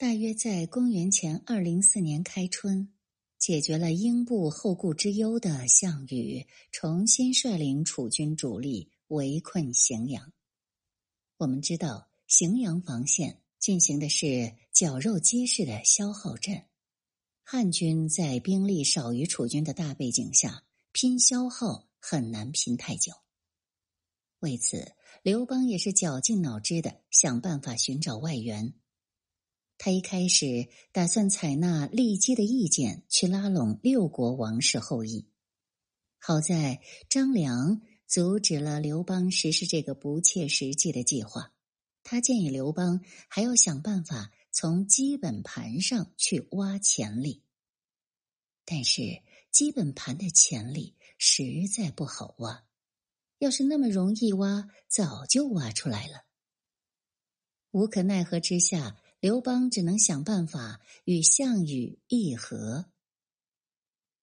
大约在公元前二零四年开春，解决了英布后顾之忧的项羽，重新率领楚军主力围困荥阳。我们知道，荥阳防线进行的是绞肉机式的消耗战，汉军在兵力少于楚军的大背景下拼消耗，很难拼太久。为此，刘邦也是绞尽脑汁的想办法寻找外援。他一开始打算采纳骊姬的意见，去拉拢六国王室后裔。好在张良阻止了刘邦实施这个不切实际的计划。他建议刘邦还要想办法从基本盘上去挖潜力。但是基本盘的潜力实在不好挖，要是那么容易挖，早就挖出来了。无可奈何之下。刘邦只能想办法与项羽议和。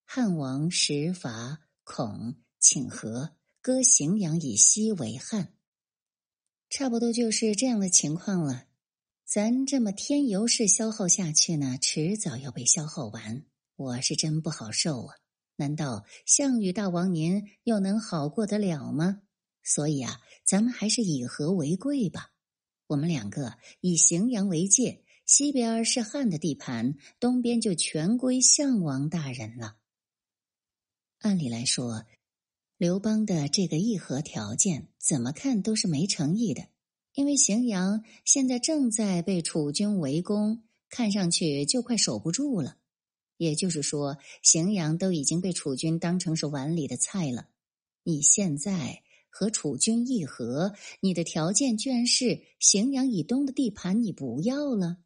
汉王石伐孔请和，割荥阳以西为汉，差不多就是这样的情况了。咱这么添油式消耗下去呢，迟早要被消耗完。我是真不好受啊！难道项羽大王您又能好过得了吗？所以啊，咱们还是以和为贵吧。我们两个以荥阳为界，西边是汉的地盘，东边就全归项王大人了。按理来说，刘邦的这个议和条件怎么看都是没诚意的，因为荥阳现在正在被楚军围攻，看上去就快守不住了。也就是说，荥阳都已经被楚军当成是碗里的菜了。你现在。和楚军议和，你的条件居然是荥阳以东的地盘你不要了。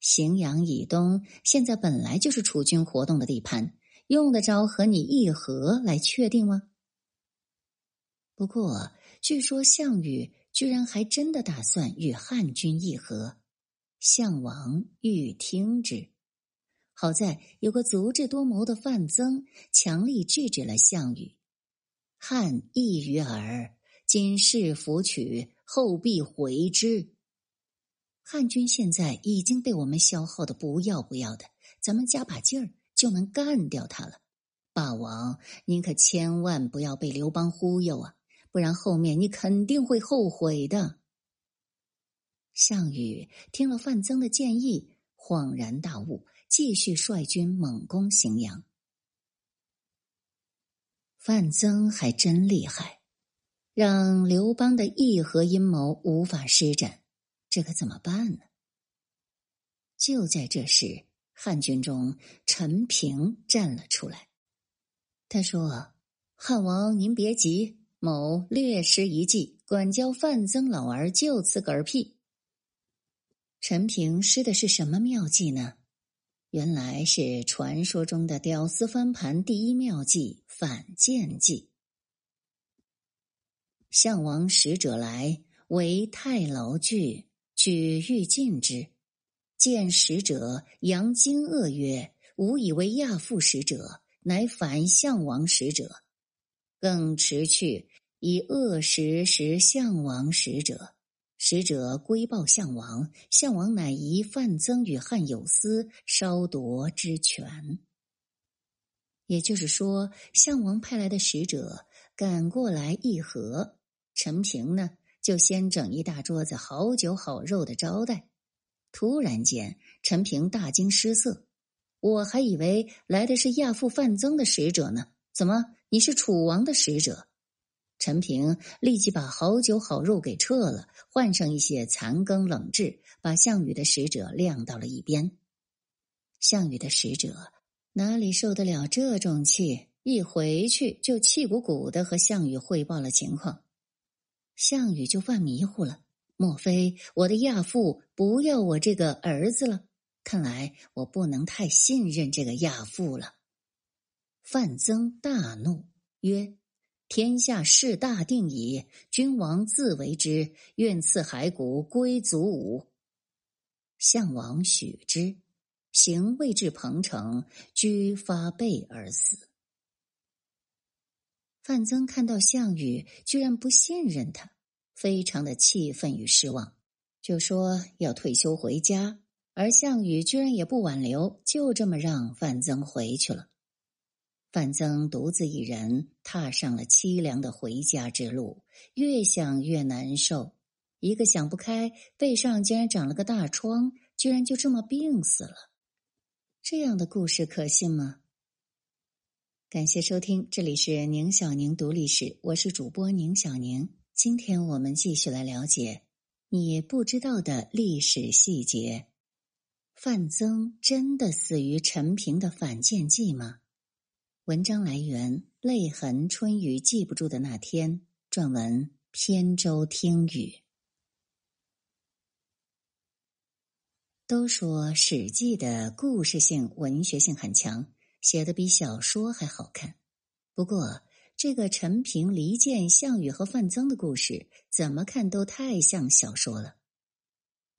荥阳以东现在本来就是楚军活动的地盘，用得着和你议和来确定吗？不过，据说项羽居然还真的打算与汉军议和，项王欲听之。好在有个足智多谋的范增强力制止了项羽。汉意于耳，今是弗取，后必回之。汉军现在已经被我们消耗的不要不要的，咱们加把劲儿就能干掉他了。霸王，您可千万不要被刘邦忽悠啊，不然后面你肯定会后悔的。项羽听了范增的建议，恍然大悟，继续率军猛攻荥阳。范增还真厉害，让刘邦的议和阴谋无法施展，这可怎么办呢？就在这时，汉军中陈平站了出来。他说：“汉王您别急，某略施一计，管教范增老儿就此嗝屁。”陈平施的是什么妙计呢？原来是传说中的屌丝翻盘第一妙计——反间计。项王使者来，为太牢具，举欲进之。见使者，扬惊愕曰：“吾以为亚父使者，乃反项王使者。”更持去，以恶食食项王使者。使者归报项王，项王乃疑范增与汉有私，稍夺之权。也就是说，项王派来的使者赶过来议和，陈平呢就先整一大桌子好酒好肉的招待。突然间，陈平大惊失色，我还以为来的是亚父范增的使者呢，怎么你是楚王的使者？陈平立即把好酒好肉给撤了，换上一些残羹冷炙，把项羽的使者晾到了一边。项羽的使者哪里受得了这种气？一回去就气鼓鼓的和项羽汇报了情况。项羽就犯迷糊了：莫非我的亚父不要我这个儿子了？看来我不能太信任这个亚父了。范增大怒曰。天下事大定矣，君王自为之。愿赐骸骨归祖武。项王许之，行未至彭城，居发背而死。范增看到项羽居然不信任他，非常的气愤与失望，就说要退休回家，而项羽居然也不挽留，就这么让范增回去了。范增独自一人踏上了凄凉的回家之路，越想越难受。一个想不开，背上竟然长了个大疮，居然就这么病死了。这样的故事可信吗？感谢收听，这里是宁小宁读历史，我是主播宁小宁。今天我们继续来了解你不知道的历史细节：范增真的死于陈平的反间计吗？文章来源《泪痕春雨记不住的那天》，撰文扁舟听雨。都说《史记》的故事性、文学性很强，写的比小说还好看。不过，这个陈平离间项羽和范增的故事，怎么看都太像小说了。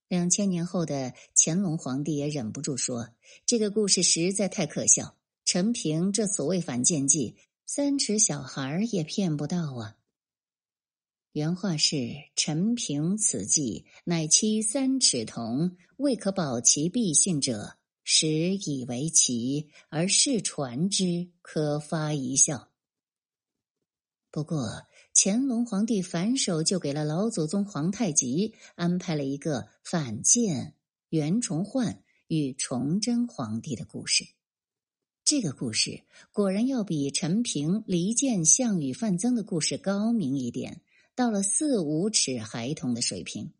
两千年后的乾隆皇帝也忍不住说：“这个故事实在太可笑。”陈平这所谓反间计，三尺小孩也骗不到啊。原话是：“陈平此计，乃欺三尺童，未可保其必信者，实以为奇，而世传之，可发一笑。”不过，乾隆皇帝反手就给了老祖宗皇太极安排了一个反间袁崇焕与崇祯皇帝的故事。这个故事果然要比陈平离间项羽、范增的故事高明一点，到了四五尺孩童的水平。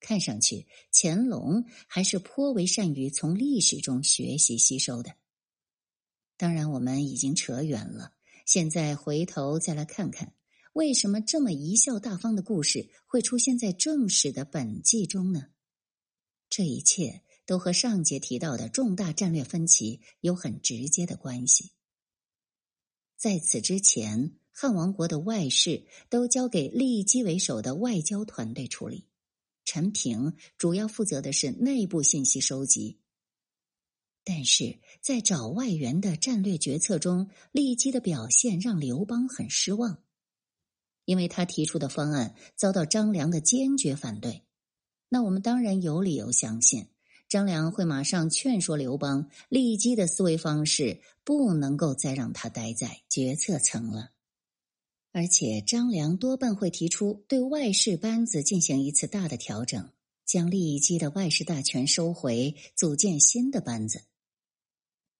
看上去，乾隆还是颇为善于从历史中学习吸收的。当然，我们已经扯远了，现在回头再来看看，为什么这么贻笑大方的故事会出现在正史的本纪中呢？这一切。都和上节提到的重大战略分歧有很直接的关系。在此之前，汉王国的外事都交给利基为首的外交团队处理，陈平主要负责的是内部信息收集。但是在找外援的战略决策中，利基的表现让刘邦很失望，因为他提出的方案遭到张良的坚决反对。那我们当然有理由相信。张良会马上劝说刘邦，骊姬的思维方式不能够再让他待在决策层了，而且张良多半会提出对外事班子进行一次大的调整，将骊姬的外事大权收回，组建新的班子。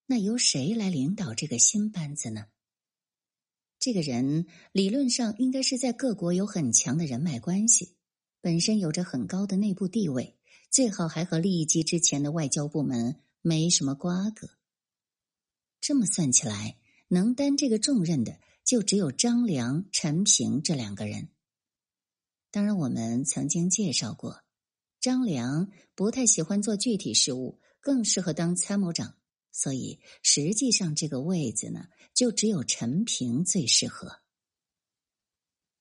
那由谁来领导这个新班子呢？这个人理论上应该是在各国有很强的人脉关系，本身有着很高的内部地位。最好还和利益姬之前的外交部门没什么瓜葛。这么算起来，能担这个重任的就只有张良、陈平这两个人。当然，我们曾经介绍过，张良不太喜欢做具体事务，更适合当参谋长，所以实际上这个位子呢，就只有陈平最适合。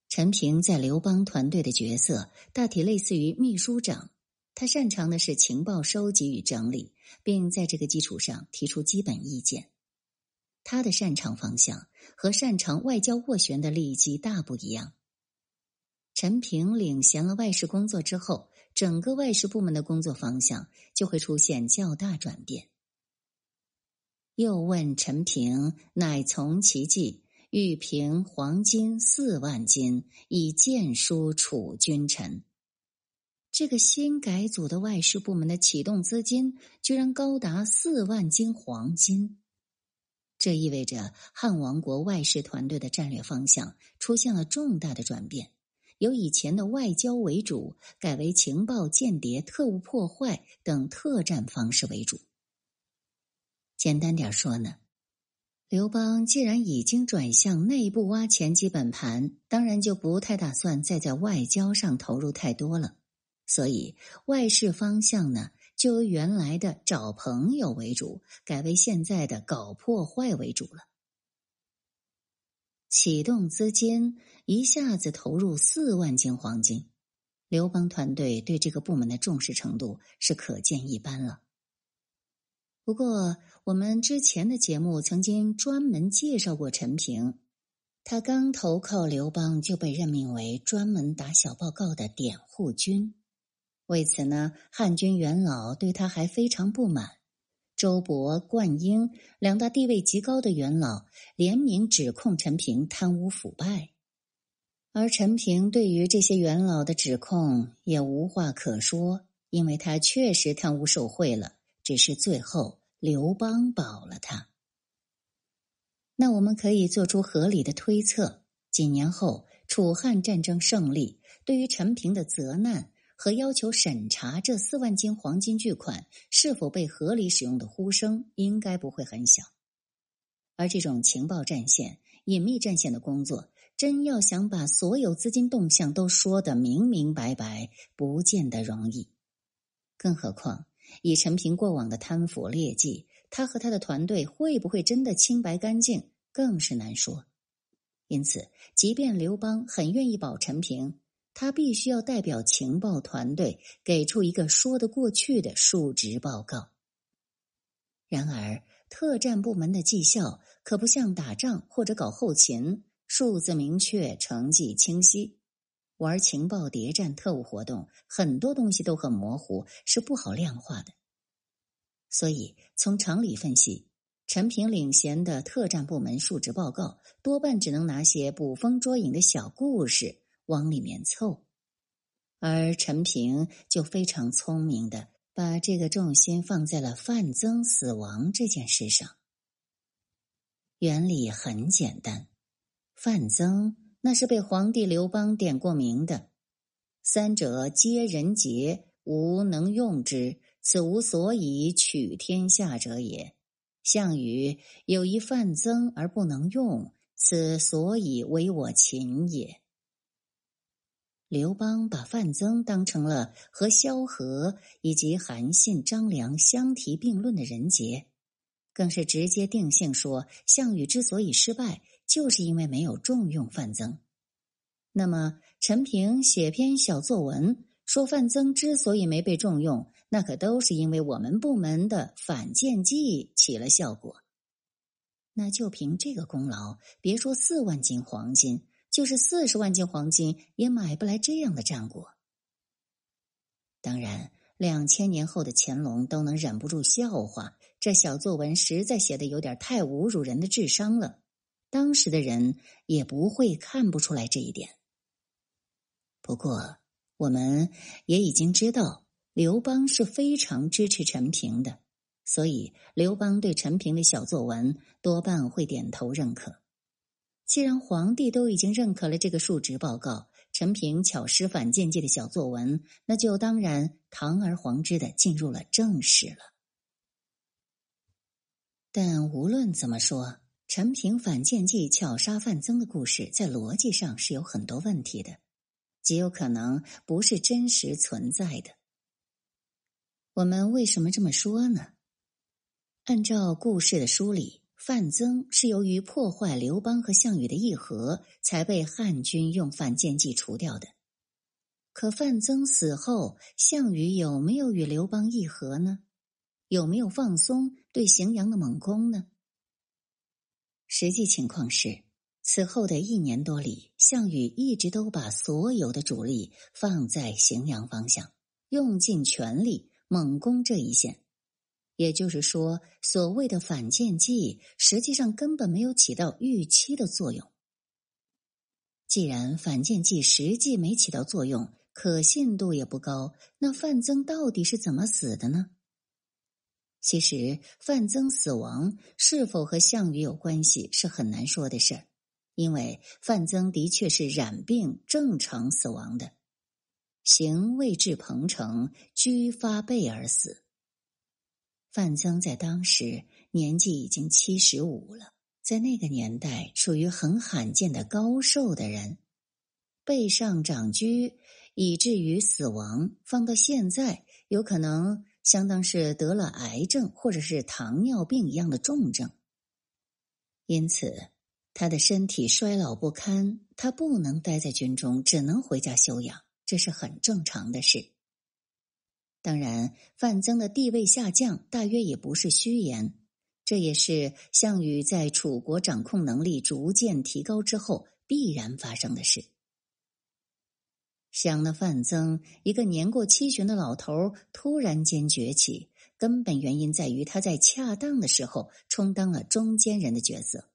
陈平在刘邦团队的角色，大体类似于秘书长。他擅长的是情报收集与整理，并在这个基础上提出基本意见。他的擅长方向和擅长外交斡旋的利基大不一样。陈平领衔了外事工作之后，整个外事部门的工作方向就会出现较大转变。又问陈平，乃从其计，欲平黄金四万斤，以荐书楚君臣。这个新改组的外事部门的启动资金居然高达四万斤黄金，这意味着汉王国外事团队的战略方向出现了重大的转变，由以前的外交为主，改为情报、间谍、特务破坏等特战方式为主。简单点说呢，刘邦既然已经转向内部挖潜基本盘，当然就不太打算再在外交上投入太多了。所以，外事方向呢，就由原来的找朋友为主，改为现在的搞破坏为主了。启动资金一下子投入四万斤黄金，刘邦团队对这个部门的重视程度是可见一斑了。不过，我们之前的节目曾经专门介绍过陈平，他刚投靠刘邦就被任命为专门打小报告的点护军。为此呢，汉军元老对他还非常不满。周勃、灌婴两大地位极高的元老联名指控陈平贪污腐败，而陈平对于这些元老的指控也无话可说，因为他确实贪污受贿了，只是最后刘邦保了他。那我们可以做出合理的推测：几年后，楚汉战争胜利，对于陈平的责难。和要求审查这四万斤黄金巨款是否被合理使用的呼声，应该不会很小。而这种情报战线、隐秘战线的工作，真要想把所有资金动向都说得明明白白，不见得容易。更何况，以陈平过往的贪腐劣迹，他和他的团队会不会真的清白干净，更是难说。因此，即便刘邦很愿意保陈平。他必须要代表情报团队给出一个说得过去的数值报告。然而，特战部门的绩效可不像打仗或者搞后勤，数字明确，成绩清晰。玩情报谍战特务活动，很多东西都很模糊，是不好量化的。所以，从常理分析，陈平领衔的特战部门数值报告，多半只能拿些捕风捉影的小故事。往里面凑，而陈平就非常聪明的把这个重心放在了范增死亡这件事上。原理很简单，范增那是被皇帝刘邦点过名的，三者皆人杰，吾能用之，此无所以取天下者也。项羽有一范增而不能用，此所以为我秦也。刘邦把范增当成了和萧何以及韩信、张良相提并论的人杰，更是直接定性说项羽之所以失败，就是因为没有重用范增。那么陈平写篇小作文说范增之所以没被重用，那可都是因为我们部门的反间计起了效果。那就凭这个功劳，别说四万斤黄金。就是四十万斤黄金也买不来这样的战果。当然，两千年后的乾隆都能忍不住笑话，这小作文实在写的有点太侮辱人的智商了。当时的人也不会看不出来这一点。不过，我们也已经知道，刘邦是非常支持陈平的，所以刘邦对陈平的小作文多半会点头认可。既然皇帝都已经认可了这个述职报告，陈平巧施反间计的小作文，那就当然堂而皇之的进入了正史了。但无论怎么说，陈平反间计巧杀范增的故事，在逻辑上是有很多问题的，极有可能不是真实存在的。我们为什么这么说呢？按照故事的梳理。范增是由于破坏刘邦和项羽的议和，才被汉军用反间计除掉的。可范增死后，项羽有没有与刘邦议和呢？有没有放松对荥阳的猛攻呢？实际情况是，此后的一年多里，项羽一直都把所有的主力放在荥阳方向，用尽全力猛攻这一线。也就是说，所谓的反间计，实际上根本没有起到预期的作用。既然反间计实际没起到作用，可信度也不高，那范增到底是怎么死的呢？其实，范增死亡是否和项羽有关系，是很难说的事儿，因为范增的确是染病正常死亡的，行未至彭城，居发背而死。范增在当时年纪已经七十五了，在那个年代属于很罕见的高寿的人，背上长疽以至于死亡，放到现在有可能相当是得了癌症或者是糖尿病一样的重症，因此他的身体衰老不堪，他不能待在军中，只能回家休养，这是很正常的事。当然，范增的地位下降，大约也不是虚言。这也是项羽在楚国掌控能力逐渐提高之后必然发生的事。想那范增一个年过七旬的老头突然间崛起，根本原因在于他在恰当的时候充当了中间人的角色。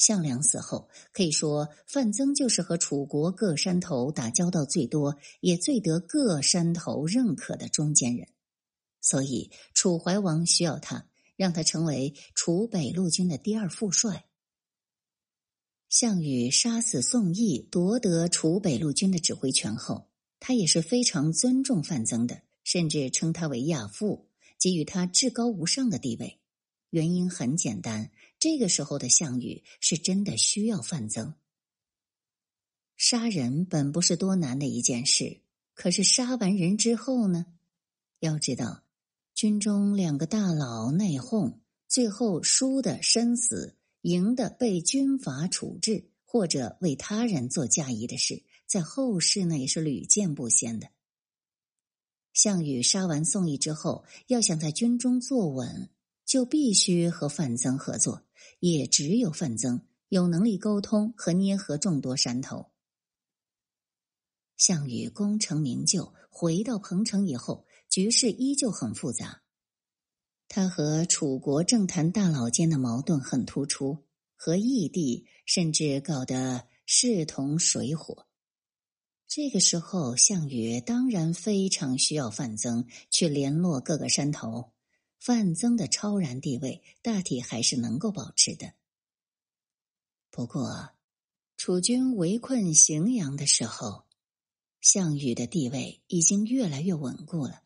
项梁死后，可以说范增就是和楚国各山头打交道最多，也最得各山头认可的中间人。所以楚怀王需要他，让他成为楚北路军的第二副帅。项羽杀死宋义，夺得楚北路军的指挥权后，他也是非常尊重范增的，甚至称他为亚父，给予他至高无上的地位。原因很简单，这个时候的项羽是真的需要范增。杀人本不是多难的一件事，可是杀完人之后呢？要知道，军中两个大佬内讧，最后输的身死。赢的被军法处置，或者为他人做嫁衣的事，在后世呢也是屡见不鲜的。项羽杀完宋义之后，要想在军中坐稳，就必须和范增合作，也只有范增有能力沟通和捏合众多山头。项羽功成名就，回到彭城以后，局势依旧很复杂。他和楚国政坛大佬间的矛盾很突出，和异地甚至搞得势同水火。这个时候，项羽当然非常需要范增去联络各个山头。范增的超然地位大体还是能够保持的。不过，楚军围困荥阳的时候，项羽的地位已经越来越稳固了。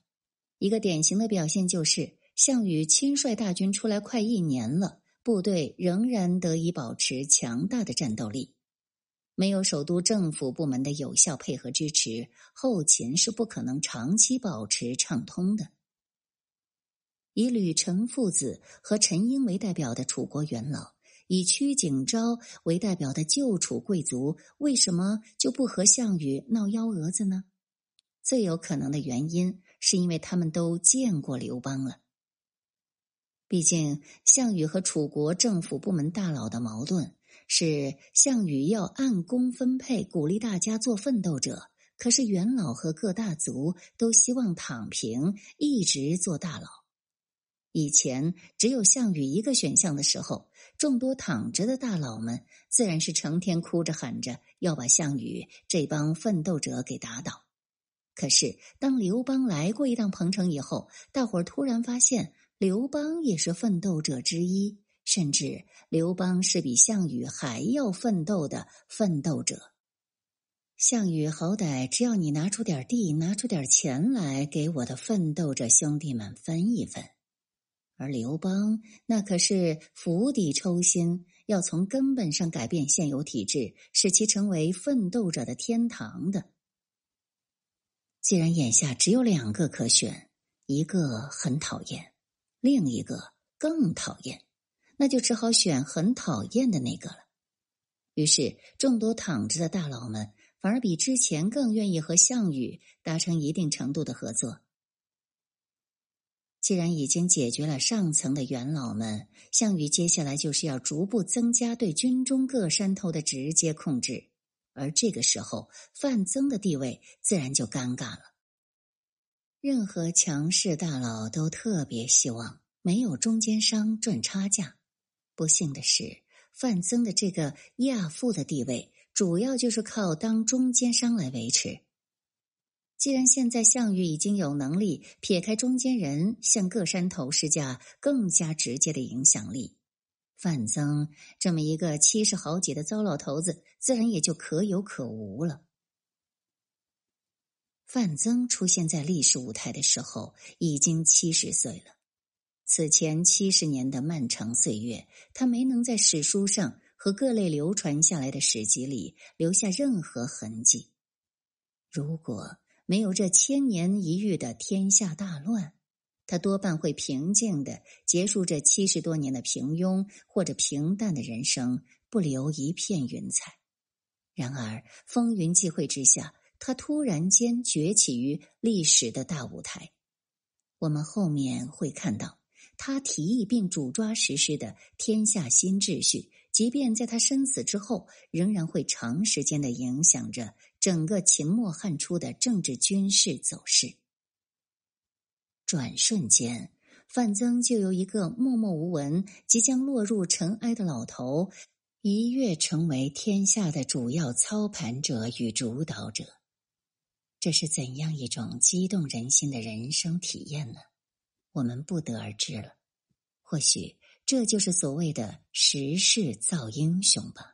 一个典型的表现就是。项羽亲率大军出来快一年了，部队仍然得以保持强大的战斗力。没有首都政府部门的有效配合支持，后勤是不可能长期保持畅通的。以吕陈父子和陈婴为代表的楚国元老，以屈景昭为代表的旧楚贵族，为什么就不和项羽闹幺蛾子呢？最有可能的原因，是因为他们都见过刘邦了。毕竟，项羽和楚国政府部门大佬的矛盾是项羽要按功分配，鼓励大家做奋斗者。可是元老和各大族都希望躺平，一直做大佬。以前只有项羽一个选项的时候，众多躺着的大佬们自然是成天哭着喊着要把项羽这帮奋斗者给打倒。可是当刘邦来过一趟彭城以后，大伙儿突然发现。刘邦也是奋斗者之一，甚至刘邦是比项羽还要奋斗的奋斗者。项羽好歹只要你拿出点地，拿出点钱来给我的奋斗者兄弟们分一分，而刘邦那可是釜底抽薪，要从根本上改变现有体制，使其成为奋斗者的天堂的。既然眼下只有两个可选，一个很讨厌。另一个更讨厌，那就只好选很讨厌的那个了。于是，众多躺着的大佬们反而比之前更愿意和项羽达成一定程度的合作。既然已经解决了上层的元老们，项羽接下来就是要逐步增加对军中各山头的直接控制，而这个时候，范增的地位自然就尴尬了。任何强势大佬都特别希望没有中间商赚差价。不幸的是，范增的这个亚父的地位，主要就是靠当中间商来维持。既然现在项羽已经有能力撇开中间人，向各山头施加更加直接的影响力，范增这么一个七十好几的糟老头子，自然也就可有可无了。范增出现在历史舞台的时候，已经七十岁了。此前七十年的漫长岁月，他没能在史书上和各类流传下来的史籍里留下任何痕迹。如果没有这千年一遇的天下大乱，他多半会平静的结束这七十多年的平庸或者平淡的人生，不留一片云彩。然而风云际会之下。他突然间崛起于历史的大舞台，我们后面会看到他提议并主抓实施的天下新秩序，即便在他身死之后，仍然会长时间的影响着整个秦末汉初的政治军事走势。转瞬间，范增就由一个默默无闻、即将落入尘埃的老头，一跃成为天下的主要操盘者与主导者。这是怎样一种激动人心的人生体验呢？我们不得而知了。或许这就是所谓的时势造英雄吧。